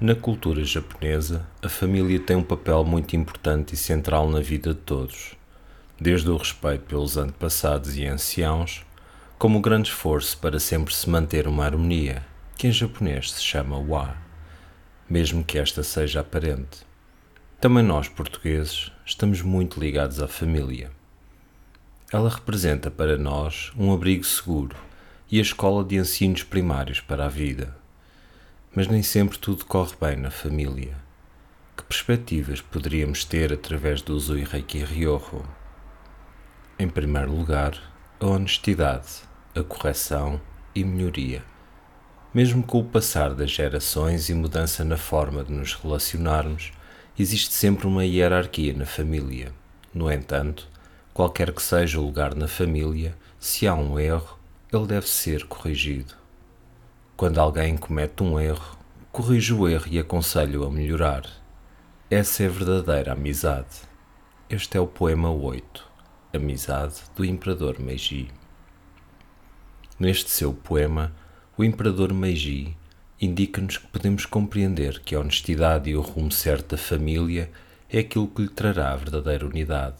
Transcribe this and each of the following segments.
Na cultura japonesa, a família tem um papel muito importante e central na vida de todos, desde o respeito pelos antepassados e anciãos, como o grande esforço para sempre se manter uma harmonia, que em japonês se chama wa, mesmo que esta seja aparente. Também nós, portugueses, estamos muito ligados à família. Ela representa para nós um abrigo seguro e a escola de ensinos primários para a vida mas nem sempre tudo corre bem na família. Que perspectivas poderíamos ter através do Uzui Reiki Ryoho? Em primeiro lugar, a honestidade, a correção e melhoria. Mesmo com o passar das gerações e mudança na forma de nos relacionarmos, existe sempre uma hierarquia na família. No entanto, qualquer que seja o lugar na família, se há um erro, ele deve ser corrigido. Quando alguém comete um erro, corrijo o erro e aconselho a melhorar. Essa é a verdadeira amizade. Este é o poema 8, Amizade, do Imperador Meiji. Neste seu poema, o Imperador Meiji indica-nos que podemos compreender que a honestidade e o rumo certo da família é aquilo que lhe trará a verdadeira unidade.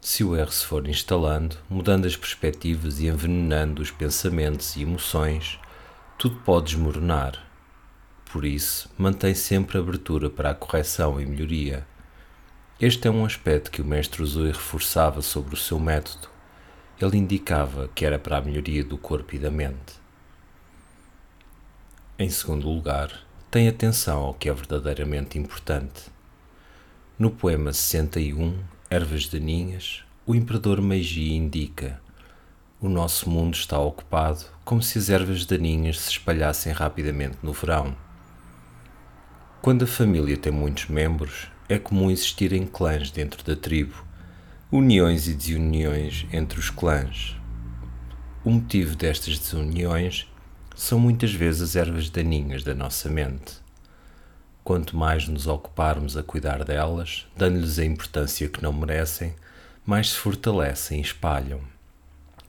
Se o erro se for instalando, mudando as perspectivas e envenenando os pensamentos e emoções, tudo pode desmoronar. Por isso, mantém sempre abertura para a correção e melhoria. Este é um aspecto que o mestre Uzui reforçava sobre o seu método. Ele indicava que era para a melhoria do corpo e da mente. Em segundo lugar, tem atenção ao que é verdadeiramente importante. No poema 61, Ervas Daninhas, o imperador Meiji indica o nosso mundo está ocupado como se as ervas daninhas se espalhassem rapidamente no verão. Quando a família tem muitos membros, é comum existirem clãs dentro da tribo, uniões e desuniões entre os clãs. O motivo destas desuniões são muitas vezes as ervas daninhas da nossa mente. Quanto mais nos ocuparmos a cuidar delas, dando-lhes a importância que não merecem, mais se fortalecem e espalham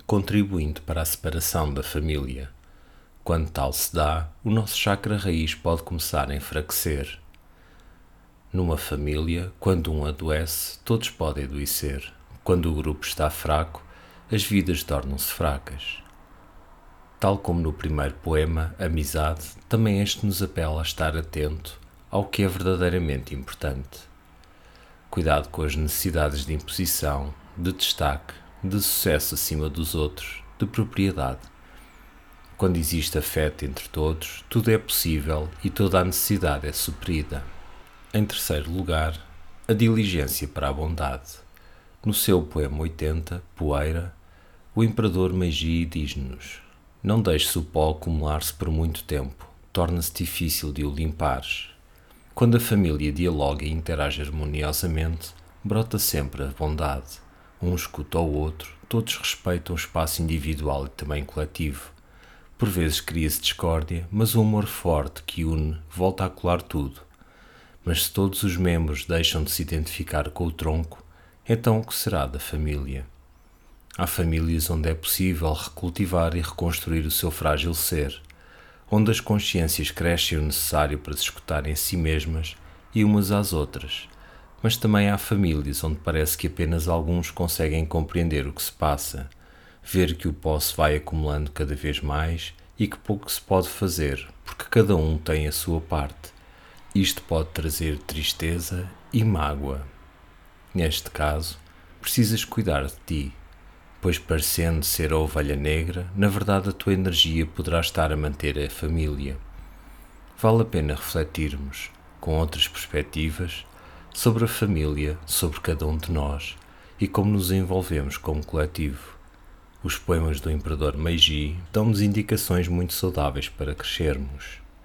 contribuindo para a separação da família. Quando tal se dá, o nosso chakra raiz pode começar a enfraquecer. Numa família, quando um adoece, todos podem adoecer. Quando o grupo está fraco, as vidas tornam-se fracas. Tal como no primeiro poema, Amizade, também este nos apela a estar atento ao que é verdadeiramente importante. Cuidado com as necessidades de imposição, de destaque, de sucesso acima dos outros, de propriedade. Quando existe afeto entre todos, tudo é possível e toda a necessidade é suprida. Em terceiro lugar, a diligência para a bondade. No seu poema 80, Poeira, o imperador Meiji diz-nos: Não deixes o pó acumular-se por muito tempo, torna-se difícil de o limpares. Quando a família dialoga e interage harmoniosamente, brota sempre a bondade um escuta ao outro, todos respeitam o espaço individual e também coletivo. Por vezes cria-se discórdia, mas o amor forte que une volta a colar tudo. Mas se todos os membros deixam de se identificar com o tronco, então o que será da família? Há famílias onde é possível recultivar e reconstruir o seu frágil ser, onde as consciências crescem o necessário para se escutarem si mesmas e umas às outras, mas também há famílias onde parece que apenas alguns conseguem compreender o que se passa, ver que o pó se vai acumulando cada vez mais e que pouco se pode fazer, porque cada um tem a sua parte. Isto pode trazer tristeza e mágoa. Neste caso, precisas cuidar de ti, pois parecendo ser a ovelha negra, na verdade a tua energia poderá estar a manter a família. Vale a pena refletirmos, com outras perspectivas, sobre a família, sobre cada um de nós e como nos envolvemos como coletivo. Os poemas do Imperador Meiji dão-nos indicações muito saudáveis para crescermos.